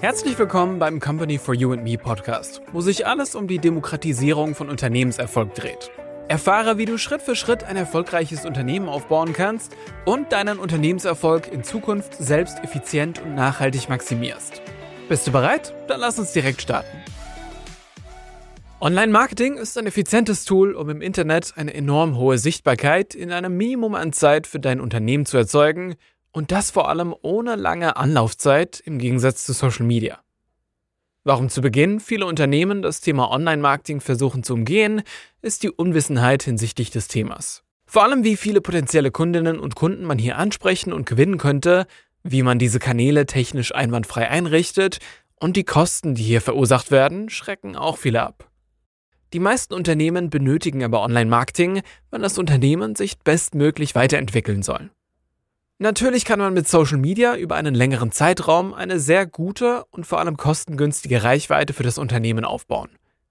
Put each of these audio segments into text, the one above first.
Herzlich willkommen beim Company for You and Me Podcast, wo sich alles um die Demokratisierung von Unternehmenserfolg dreht. Erfahre, wie du Schritt für Schritt ein erfolgreiches Unternehmen aufbauen kannst und deinen Unternehmenserfolg in Zukunft selbst effizient und nachhaltig maximierst. Bist du bereit? Dann lass uns direkt starten. Online-Marketing ist ein effizientes Tool, um im Internet eine enorm hohe Sichtbarkeit in einem Minimum an Zeit für dein Unternehmen zu erzeugen und das vor allem ohne lange Anlaufzeit im Gegensatz zu Social Media. Warum zu Beginn viele Unternehmen das Thema Online-Marketing versuchen zu umgehen, ist die Unwissenheit hinsichtlich des Themas. Vor allem wie viele potenzielle Kundinnen und Kunden man hier ansprechen und gewinnen könnte, wie man diese Kanäle technisch einwandfrei einrichtet und die Kosten, die hier verursacht werden, schrecken auch viele ab. Die meisten Unternehmen benötigen aber Online-Marketing, wenn das Unternehmen sich bestmöglich weiterentwickeln soll. Natürlich kann man mit Social Media über einen längeren Zeitraum eine sehr gute und vor allem kostengünstige Reichweite für das Unternehmen aufbauen.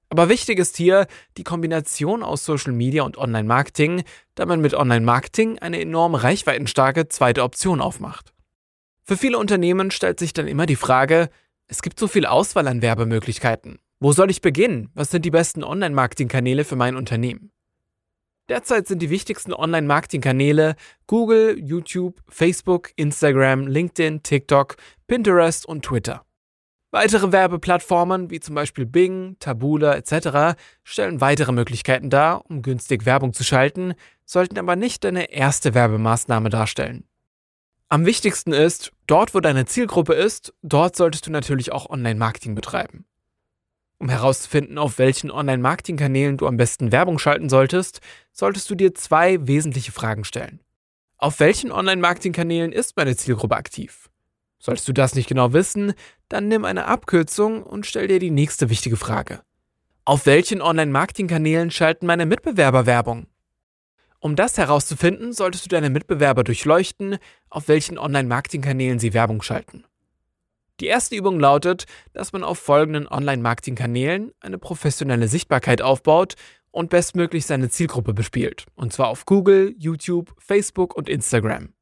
Aber wichtig ist hier die Kombination aus Social Media und Online-Marketing, da man mit Online-Marketing eine enorm reichweitenstarke zweite Option aufmacht. Für viele Unternehmen stellt sich dann immer die Frage, es gibt so viel Auswahl an Werbemöglichkeiten. Wo soll ich beginnen? Was sind die besten Online-Marketing-Kanäle für mein Unternehmen? Derzeit sind die wichtigsten Online-Marketing-Kanäle Google, YouTube, Facebook, Instagram, LinkedIn, TikTok, Pinterest und Twitter. Weitere Werbeplattformen wie zum Beispiel Bing, Taboola etc. stellen weitere Möglichkeiten dar, um günstig Werbung zu schalten, sollten aber nicht deine erste Werbemaßnahme darstellen. Am wichtigsten ist, dort wo deine Zielgruppe ist, dort solltest du natürlich auch Online-Marketing betreiben. Um herauszufinden, auf welchen Online-Marketing-Kanälen du am besten Werbung schalten solltest, solltest du dir zwei wesentliche Fragen stellen. Auf welchen Online-Marketing-Kanälen ist meine Zielgruppe aktiv? Solltest du das nicht genau wissen, dann nimm eine Abkürzung und stell dir die nächste wichtige Frage. Auf welchen Online-Marketing-Kanälen schalten meine Mitbewerber Werbung? Um das herauszufinden, solltest du deine Mitbewerber durchleuchten, auf welchen Online-Marketing-Kanälen sie Werbung schalten. Die erste Übung lautet, dass man auf folgenden Online-Marketing-Kanälen eine professionelle Sichtbarkeit aufbaut und bestmöglich seine Zielgruppe bespielt, und zwar auf Google, YouTube, Facebook und Instagram.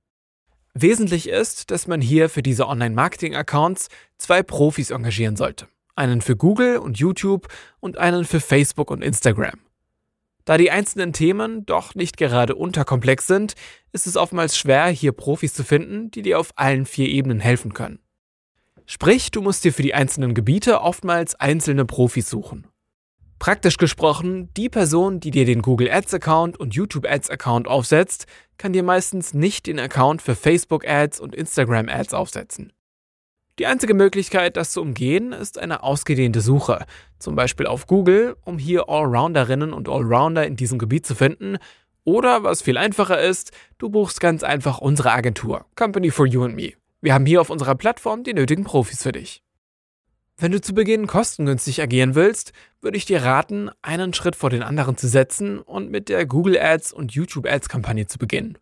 Wesentlich ist, dass man hier für diese Online-Marketing-Accounts zwei Profis engagieren sollte. Einen für Google und YouTube und einen für Facebook und Instagram. Da die einzelnen Themen doch nicht gerade unterkomplex sind, ist es oftmals schwer, hier Profis zu finden, die dir auf allen vier Ebenen helfen können. Sprich, du musst dir für die einzelnen Gebiete oftmals einzelne Profis suchen. Praktisch gesprochen, die Person, die dir den Google Ads Account und YouTube Ads Account aufsetzt, kann dir meistens nicht den Account für Facebook Ads und Instagram Ads aufsetzen. Die einzige Möglichkeit, das zu umgehen, ist eine ausgedehnte Suche, zum Beispiel auf Google, um hier Allrounderinnen und Allrounder in diesem Gebiet zu finden. Oder, was viel einfacher ist, du buchst ganz einfach unsere Agentur, Company for You and Me. Wir haben hier auf unserer Plattform die nötigen Profis für dich. Wenn du zu Beginn kostengünstig agieren willst, würde ich dir raten, einen Schritt vor den anderen zu setzen und mit der Google Ads und YouTube Ads Kampagne zu beginnen.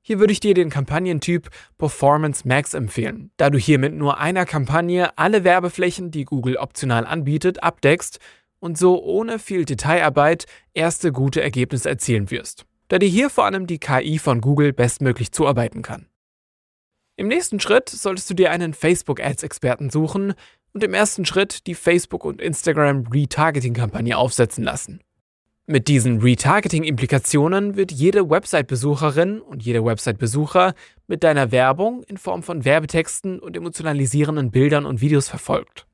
Hier würde ich dir den Kampagnentyp Performance Max empfehlen, da du hier mit nur einer Kampagne alle Werbeflächen, die Google optional anbietet, abdeckst und so ohne viel Detailarbeit erste gute Ergebnisse erzielen wirst, da dir hier vor allem die KI von Google bestmöglich zuarbeiten kann. Im nächsten Schritt solltest du dir einen Facebook-Ads-Experten suchen und im ersten Schritt die Facebook- und Instagram-Retargeting-Kampagne aufsetzen lassen. Mit diesen Retargeting-Implikationen wird jede Website-Besucherin und jeder Website-Besucher mit deiner Werbung in Form von Werbetexten und emotionalisierenden Bildern und Videos verfolgt.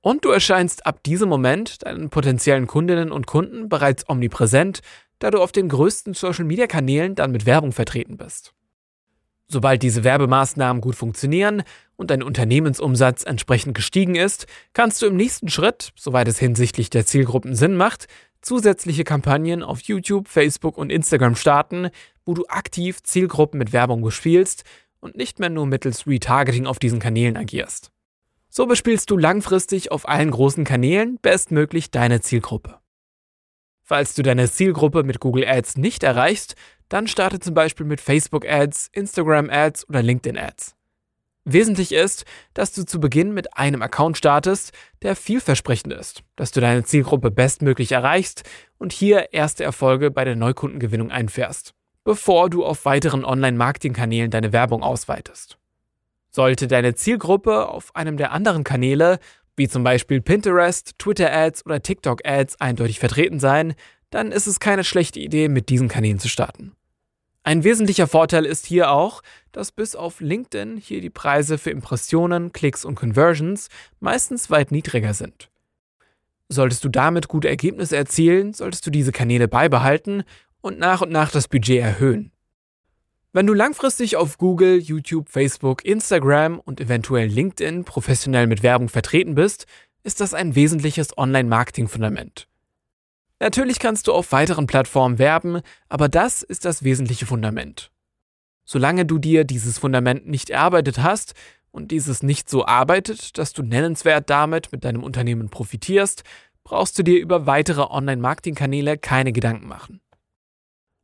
Und du erscheinst ab diesem Moment deinen potenziellen Kundinnen und Kunden bereits omnipräsent, da du auf den größten Social-Media-Kanälen dann mit Werbung vertreten bist. Sobald diese Werbemaßnahmen gut funktionieren und dein Unternehmensumsatz entsprechend gestiegen ist, kannst du im nächsten Schritt, soweit es hinsichtlich der Zielgruppen Sinn macht, zusätzliche Kampagnen auf YouTube, Facebook und Instagram starten, wo du aktiv Zielgruppen mit Werbung bespielst und nicht mehr nur mittels Retargeting auf diesen Kanälen agierst. So bespielst du langfristig auf allen großen Kanälen bestmöglich deine Zielgruppe. Falls du deine Zielgruppe mit Google Ads nicht erreichst, dann starte zum Beispiel mit Facebook Ads, Instagram Ads oder LinkedIn Ads. Wesentlich ist, dass du zu Beginn mit einem Account startest, der vielversprechend ist, dass du deine Zielgruppe bestmöglich erreichst und hier erste Erfolge bei der Neukundengewinnung einfährst, bevor du auf weiteren Online-Marketing-Kanälen deine Werbung ausweitest. Sollte deine Zielgruppe auf einem der anderen Kanäle, wie zum Beispiel Pinterest, Twitter-Ads oder TikTok-Ads, eindeutig vertreten sein, dann ist es keine schlechte Idee, mit diesen Kanälen zu starten. Ein wesentlicher Vorteil ist hier auch, dass bis auf LinkedIn hier die Preise für Impressionen, Klicks und Conversions meistens weit niedriger sind. Solltest du damit gute Ergebnisse erzielen, solltest du diese Kanäle beibehalten und nach und nach das Budget erhöhen. Wenn du langfristig auf Google, YouTube, Facebook, Instagram und eventuell LinkedIn professionell mit Werbung vertreten bist, ist das ein wesentliches Online-Marketing-Fundament. Natürlich kannst du auf weiteren Plattformen werben, aber das ist das wesentliche Fundament. Solange du dir dieses Fundament nicht erarbeitet hast und dieses nicht so arbeitet, dass du nennenswert damit mit deinem Unternehmen profitierst, brauchst du dir über weitere Online-Marketing-Kanäle keine Gedanken machen.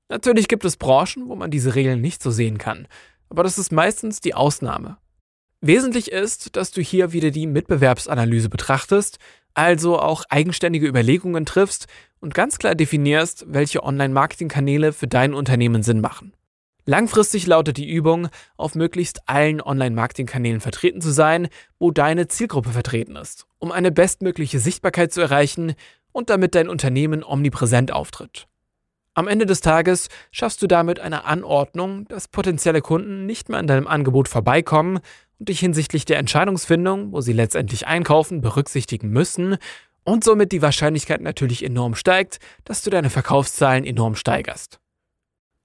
Natürlich gibt es Branchen, wo man diese Regeln nicht so sehen kann, aber das ist meistens die Ausnahme. Wesentlich ist, dass du hier wieder die Mitbewerbsanalyse betrachtest, also auch eigenständige Überlegungen triffst und ganz klar definierst, welche Online-Marketing-Kanäle für dein Unternehmen Sinn machen. Langfristig lautet die Übung, auf möglichst allen Online-Marketing-Kanälen vertreten zu sein, wo deine Zielgruppe vertreten ist, um eine bestmögliche Sichtbarkeit zu erreichen und damit dein Unternehmen omnipräsent auftritt. Am Ende des Tages schaffst du damit eine Anordnung, dass potenzielle Kunden nicht mehr an deinem Angebot vorbeikommen und dich hinsichtlich der Entscheidungsfindung, wo sie letztendlich einkaufen, berücksichtigen müssen und somit die Wahrscheinlichkeit natürlich enorm steigt, dass du deine Verkaufszahlen enorm steigerst.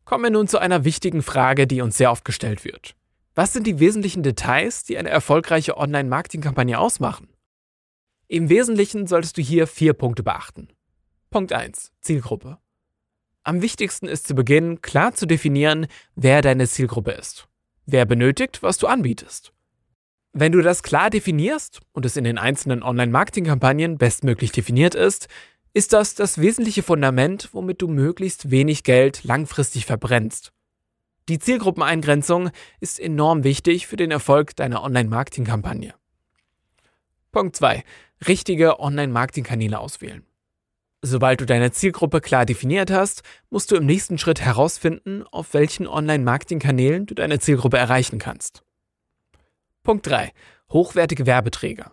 Kommen wir nun zu einer wichtigen Frage, die uns sehr oft gestellt wird. Was sind die wesentlichen Details, die eine erfolgreiche Online-Marketing-Kampagne ausmachen? Im Wesentlichen solltest du hier vier Punkte beachten. Punkt 1. Zielgruppe. Am wichtigsten ist zu Beginn klar zu definieren, wer deine Zielgruppe ist. Wer benötigt, was du anbietest. Wenn du das klar definierst und es in den einzelnen Online-Marketing-Kampagnen bestmöglich definiert ist, ist das das wesentliche Fundament, womit du möglichst wenig Geld langfristig verbrennst. Die Zielgruppeneingrenzung ist enorm wichtig für den Erfolg deiner Online-Marketing-Kampagne. Punkt 2. Richtige Online-Marketing-Kanäle auswählen. Sobald du deine Zielgruppe klar definiert hast, musst du im nächsten Schritt herausfinden, auf welchen Online-Marketing-Kanälen du deine Zielgruppe erreichen kannst. Punkt 3. Hochwertige Werbeträger.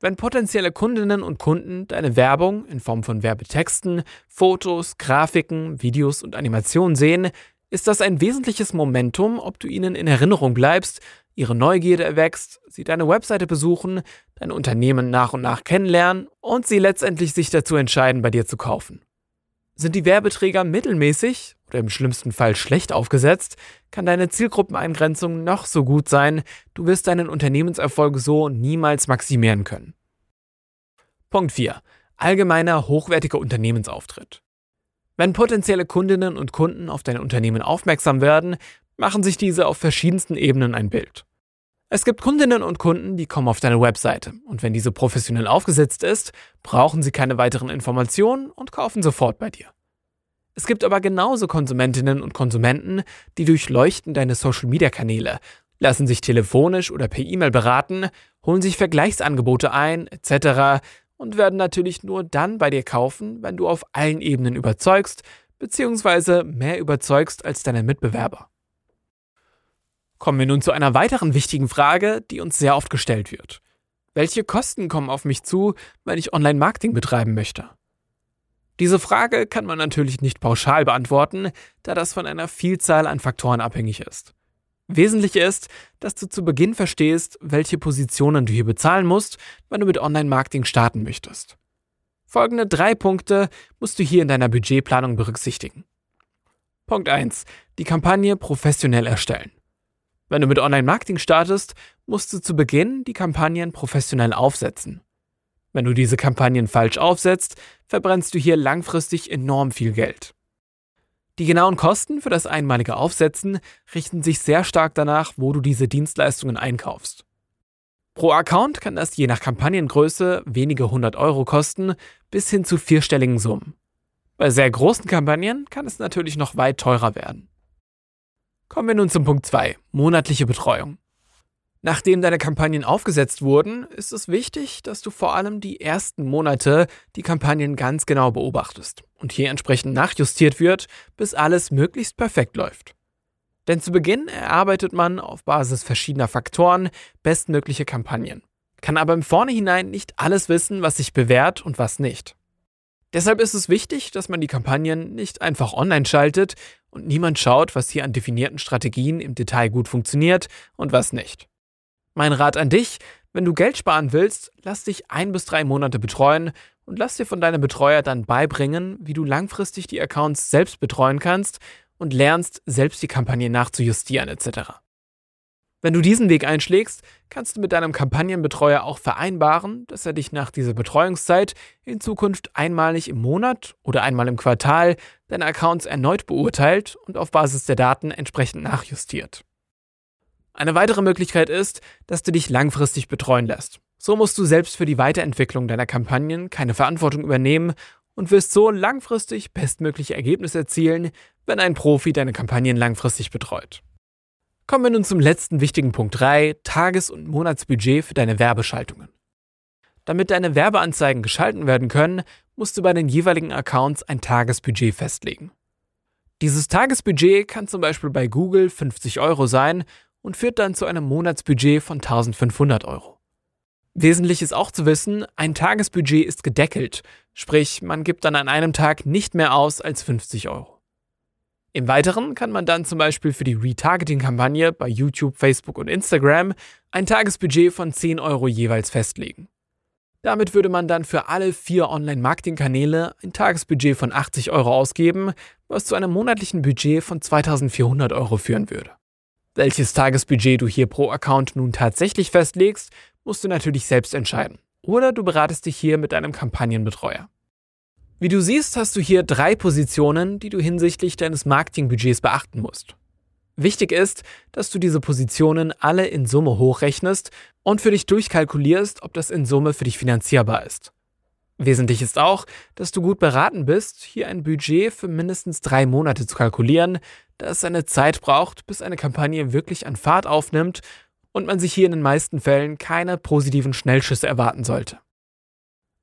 Wenn potenzielle Kundinnen und Kunden deine Werbung in Form von Werbetexten, Fotos, Grafiken, Videos und Animationen sehen, ist das ein wesentliches Momentum, ob du ihnen in Erinnerung bleibst, ihre Neugierde erwächst, sie deine Webseite besuchen, dein Unternehmen nach und nach kennenlernen und sie letztendlich sich dazu entscheiden, bei dir zu kaufen. Sind die Werbeträger mittelmäßig oder im schlimmsten Fall schlecht aufgesetzt, kann deine Zielgruppeneingrenzung noch so gut sein, du wirst deinen Unternehmenserfolg so niemals maximieren können. Punkt 4. Allgemeiner hochwertiger Unternehmensauftritt. Wenn potenzielle Kundinnen und Kunden auf dein Unternehmen aufmerksam werden, machen sich diese auf verschiedensten Ebenen ein Bild. Es gibt Kundinnen und Kunden, die kommen auf deine Webseite und wenn diese professionell aufgesetzt ist, brauchen sie keine weiteren Informationen und kaufen sofort bei dir. Es gibt aber genauso Konsumentinnen und Konsumenten, die durchleuchten deine Social-Media-Kanäle, lassen sich telefonisch oder per E-Mail beraten, holen sich Vergleichsangebote ein, etc. und werden natürlich nur dann bei dir kaufen, wenn du auf allen Ebenen überzeugst, beziehungsweise mehr überzeugst als deine Mitbewerber. Kommen wir nun zu einer weiteren wichtigen Frage, die uns sehr oft gestellt wird. Welche Kosten kommen auf mich zu, wenn ich Online-Marketing betreiben möchte? Diese Frage kann man natürlich nicht pauschal beantworten, da das von einer Vielzahl an Faktoren abhängig ist. Wesentlich ist, dass du zu Beginn verstehst, welche Positionen du hier bezahlen musst, wenn du mit Online-Marketing starten möchtest. Folgende drei Punkte musst du hier in deiner Budgetplanung berücksichtigen. Punkt 1. Die Kampagne professionell erstellen. Wenn du mit Online-Marketing startest, musst du zu Beginn die Kampagnen professionell aufsetzen. Wenn du diese Kampagnen falsch aufsetzt, verbrennst du hier langfristig enorm viel Geld. Die genauen Kosten für das einmalige Aufsetzen richten sich sehr stark danach, wo du diese Dienstleistungen einkaufst. Pro Account kann das je nach Kampagnengröße wenige hundert Euro kosten, bis hin zu vierstelligen Summen. Bei sehr großen Kampagnen kann es natürlich noch weit teurer werden. Kommen wir nun zum Punkt 2, monatliche Betreuung. Nachdem deine Kampagnen aufgesetzt wurden, ist es wichtig, dass du vor allem die ersten Monate die Kampagnen ganz genau beobachtest und hier entsprechend nachjustiert wird, bis alles möglichst perfekt läuft. Denn zu Beginn erarbeitet man auf Basis verschiedener Faktoren bestmögliche Kampagnen, kann aber im Vornherein nicht alles wissen, was sich bewährt und was nicht. Deshalb ist es wichtig, dass man die Kampagnen nicht einfach online schaltet und niemand schaut, was hier an definierten Strategien im Detail gut funktioniert und was nicht. Mein Rat an dich, wenn du Geld sparen willst, lass dich ein bis drei Monate betreuen und lass dir von deinem Betreuer dann beibringen, wie du langfristig die Accounts selbst betreuen kannst und lernst, selbst die Kampagne nachzujustieren etc. Wenn du diesen Weg einschlägst, kannst du mit deinem Kampagnenbetreuer auch vereinbaren, dass er dich nach dieser Betreuungszeit in Zukunft einmalig im Monat oder einmal im Quartal deine Accounts erneut beurteilt und auf Basis der Daten entsprechend nachjustiert. Eine weitere Möglichkeit ist, dass du dich langfristig betreuen lässt. So musst du selbst für die Weiterentwicklung deiner Kampagnen keine Verantwortung übernehmen und wirst so langfristig bestmögliche Ergebnisse erzielen, wenn ein Profi deine Kampagnen langfristig betreut. Kommen wir nun zum letzten wichtigen Punkt 3, Tages- und Monatsbudget für deine Werbeschaltungen. Damit deine Werbeanzeigen geschalten werden können, musst du bei den jeweiligen Accounts ein Tagesbudget festlegen. Dieses Tagesbudget kann zum Beispiel bei Google 50 Euro sein und führt dann zu einem Monatsbudget von 1500 Euro. Wesentlich ist auch zu wissen, ein Tagesbudget ist gedeckelt, sprich man gibt dann an einem Tag nicht mehr aus als 50 Euro. Im Weiteren kann man dann zum Beispiel für die Retargeting-Kampagne bei YouTube, Facebook und Instagram ein Tagesbudget von 10 Euro jeweils festlegen. Damit würde man dann für alle vier Online-Marketing-Kanäle ein Tagesbudget von 80 Euro ausgeben, was zu einem monatlichen Budget von 2400 Euro führen würde. Welches Tagesbudget du hier pro Account nun tatsächlich festlegst, musst du natürlich selbst entscheiden. Oder du beratest dich hier mit deinem Kampagnenbetreuer. Wie du siehst, hast du hier drei Positionen, die du hinsichtlich deines Marketingbudgets beachten musst. Wichtig ist, dass du diese Positionen alle in Summe hochrechnest und für dich durchkalkulierst, ob das in Summe für dich finanzierbar ist. Wesentlich ist auch, dass du gut beraten bist, hier ein Budget für mindestens drei Monate zu kalkulieren, da es eine Zeit braucht, bis eine Kampagne wirklich an Fahrt aufnimmt und man sich hier in den meisten Fällen keine positiven Schnellschüsse erwarten sollte.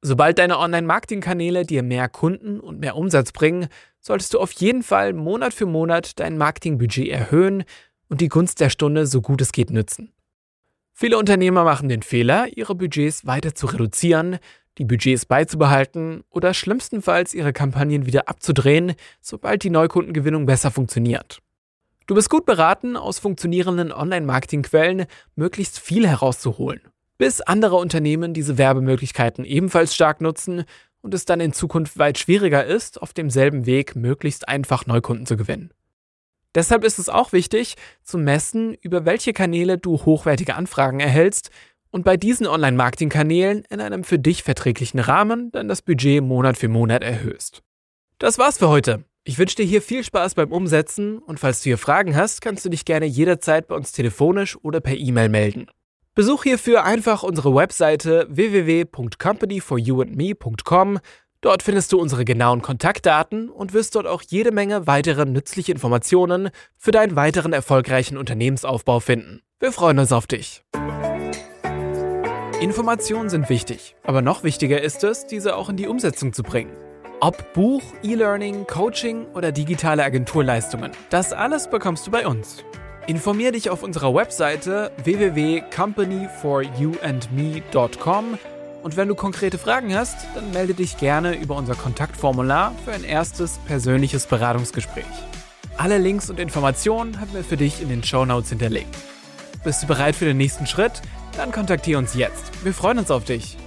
Sobald deine Online-Marketing-Kanäle dir mehr Kunden und mehr Umsatz bringen, solltest du auf jeden Fall Monat für Monat dein Marketingbudget erhöhen und die Gunst der Stunde so gut es geht nützen. Viele Unternehmer machen den Fehler, ihre Budgets weiter zu reduzieren, die Budgets beizubehalten oder schlimmstenfalls ihre Kampagnen wieder abzudrehen, sobald die Neukundengewinnung besser funktioniert. Du bist gut beraten, aus funktionierenden Online-Marketing-Quellen möglichst viel herauszuholen, bis andere Unternehmen diese Werbemöglichkeiten ebenfalls stark nutzen und es dann in Zukunft weit schwieriger ist, auf demselben Weg möglichst einfach Neukunden zu gewinnen. Deshalb ist es auch wichtig, zu messen, über welche Kanäle du hochwertige Anfragen erhältst und bei diesen Online-Marketing-Kanälen in einem für dich verträglichen Rahmen dann das Budget Monat für Monat erhöhst. Das war's für heute. Ich wünsche dir hier viel Spaß beim Umsetzen und falls du hier Fragen hast, kannst du dich gerne jederzeit bei uns telefonisch oder per E-Mail melden. Besuch hierfür einfach unsere Webseite www.companyforyouandme.com. Dort findest du unsere genauen Kontaktdaten und wirst dort auch jede Menge weitere nützliche Informationen für deinen weiteren erfolgreichen Unternehmensaufbau finden. Wir freuen uns auf dich. Informationen sind wichtig, aber noch wichtiger ist es, diese auch in die Umsetzung zu bringen. Ob Buch, E-Learning, Coaching oder digitale Agenturleistungen, das alles bekommst du bei uns. Informier dich auf unserer Webseite www.companyforyouandme.com und wenn du konkrete Fragen hast, dann melde dich gerne über unser Kontaktformular für ein erstes persönliches Beratungsgespräch. Alle Links und Informationen haben wir für dich in den Show Notes hinterlegt. Bist du bereit für den nächsten Schritt? Dann kontaktiere uns jetzt. Wir freuen uns auf dich.